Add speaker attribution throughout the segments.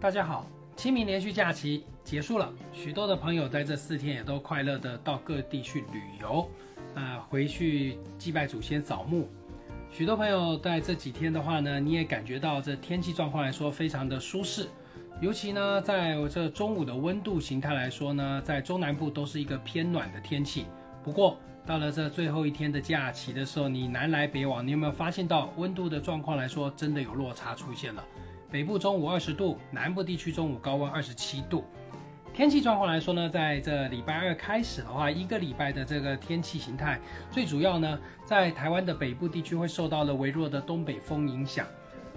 Speaker 1: 大家好，清明连续假期结束了，许多的朋友在这四天也都快乐的到各地去旅游，啊，回去祭拜祖先、扫墓。许多朋友在这几天的话呢，你也感觉到这天气状况来说非常的舒适，尤其呢，在这中午的温度形态来说呢，在中南部都是一个偏暖的天气。不过到了这最后一天的假期的时候，你南来北往，你有没有发现到温度的状况来说，真的有落差出现了？北部中午二十度，南部地区中午高温二十七度。天气状况来说呢，在这礼拜二开始的话，一个礼拜的这个天气形态，最主要呢，在台湾的北部地区会受到了微弱的东北风影响。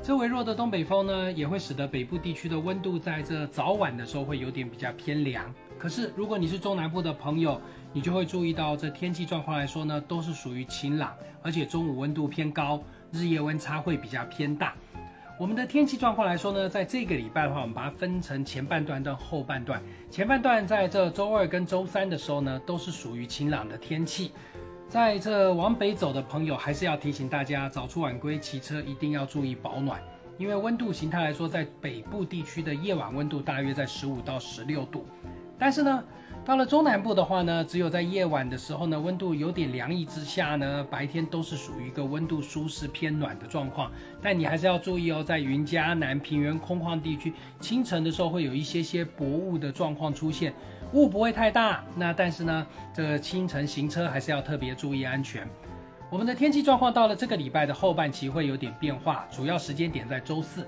Speaker 1: 这微弱的东北风呢，也会使得北部地区的温度在这早晚的时候会有点比较偏凉。可是如果你是中南部的朋友，你就会注意到这天气状况来说呢，都是属于晴朗，而且中午温度偏高，日夜温差会比较偏大。我们的天气状况来说呢，在这个礼拜的话，我们把它分成前半段跟后半段。前半段在这周二跟周三的时候呢，都是属于晴朗的天气。在这往北走的朋友，还是要提醒大家，早出晚归骑车一定要注意保暖，因为温度形态来说，在北部地区的夜晚温度大约在十五到十六度，但是呢。到了中南部的话呢，只有在夜晚的时候呢，温度有点凉意之下呢，白天都是属于一个温度舒适偏暖的状况。但你还是要注意哦，在云嘉南平原空旷地区，清晨的时候会有一些些薄雾的状况出现，雾不会太大。那但是呢，这个清晨行车还是要特别注意安全。我们的天气状况到了这个礼拜的后半期会有点变化，主要时间点在周四。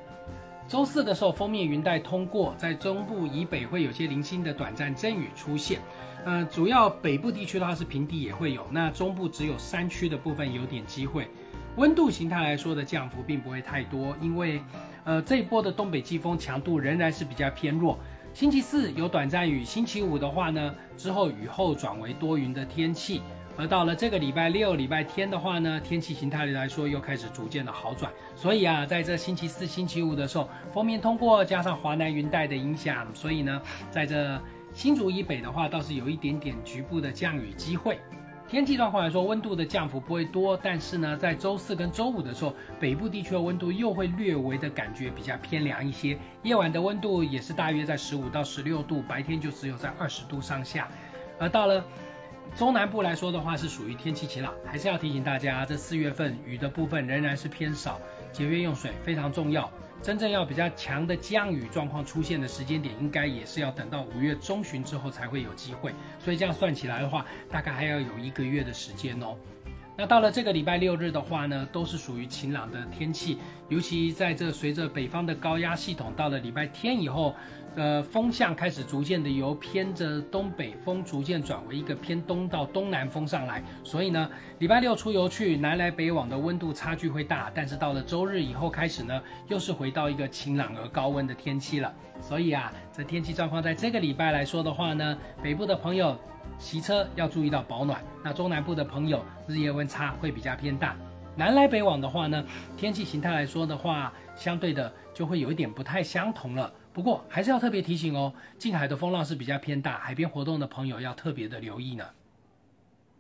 Speaker 1: 周四的时候，封面云带通过，在中部以北会有些零星的短暂阵雨出现。呃，主要北部地区的话是平地也会有，那中部只有山区的部分有点机会。温度形态来说的降幅并不会太多，因为呃这一波的东北季风强度仍然是比较偏弱。星期四有短暂雨，星期五的话呢，之后雨后转为多云的天气。而到了这个礼拜六、礼拜天的话呢，天气形态来说又开始逐渐的好转。所以啊，在这星期四、星期五的时候，封面通过加上华南云带的影响，所以呢，在这新竹以北的话，倒是有一点点局部的降雨机会。天气状况来说，温度的降幅不会多，但是呢，在周四跟周五的时候，北部地区的温度又会略微的感觉比较偏凉一些。夜晚的温度也是大约在十五到十六度，白天就只有在二十度上下。而到了中南部来说的话，是属于天气晴朗，还是要提醒大家，这四月份雨的部分仍然是偏少，节约用水非常重要。真正要比较强的降雨状况出现的时间点，应该也是要等到五月中旬之后才会有机会。所以这样算起来的话，大概还要有一个月的时间哦。那到了这个礼拜六日的话呢，都是属于晴朗的天气，尤其在这随着北方的高压系统到了礼拜天以后，呃，风向开始逐渐的由偏着东北风逐渐转为一个偏东到东南风上来，所以呢，礼拜六出游去南来北往的温度差距会大，但是到了周日以后开始呢，又是回到一个晴朗而高温的天气了。所以啊，这天气状况在这个礼拜来说的话呢，北部的朋友。骑车要注意到保暖。那中南部的朋友，日夜温差会比较偏大。南来北往的话呢，天气形态来说的话，相对的就会有一点不太相同了。不过还是要特别提醒哦，近海的风浪是比较偏大，海边活动的朋友要特别的留意呢。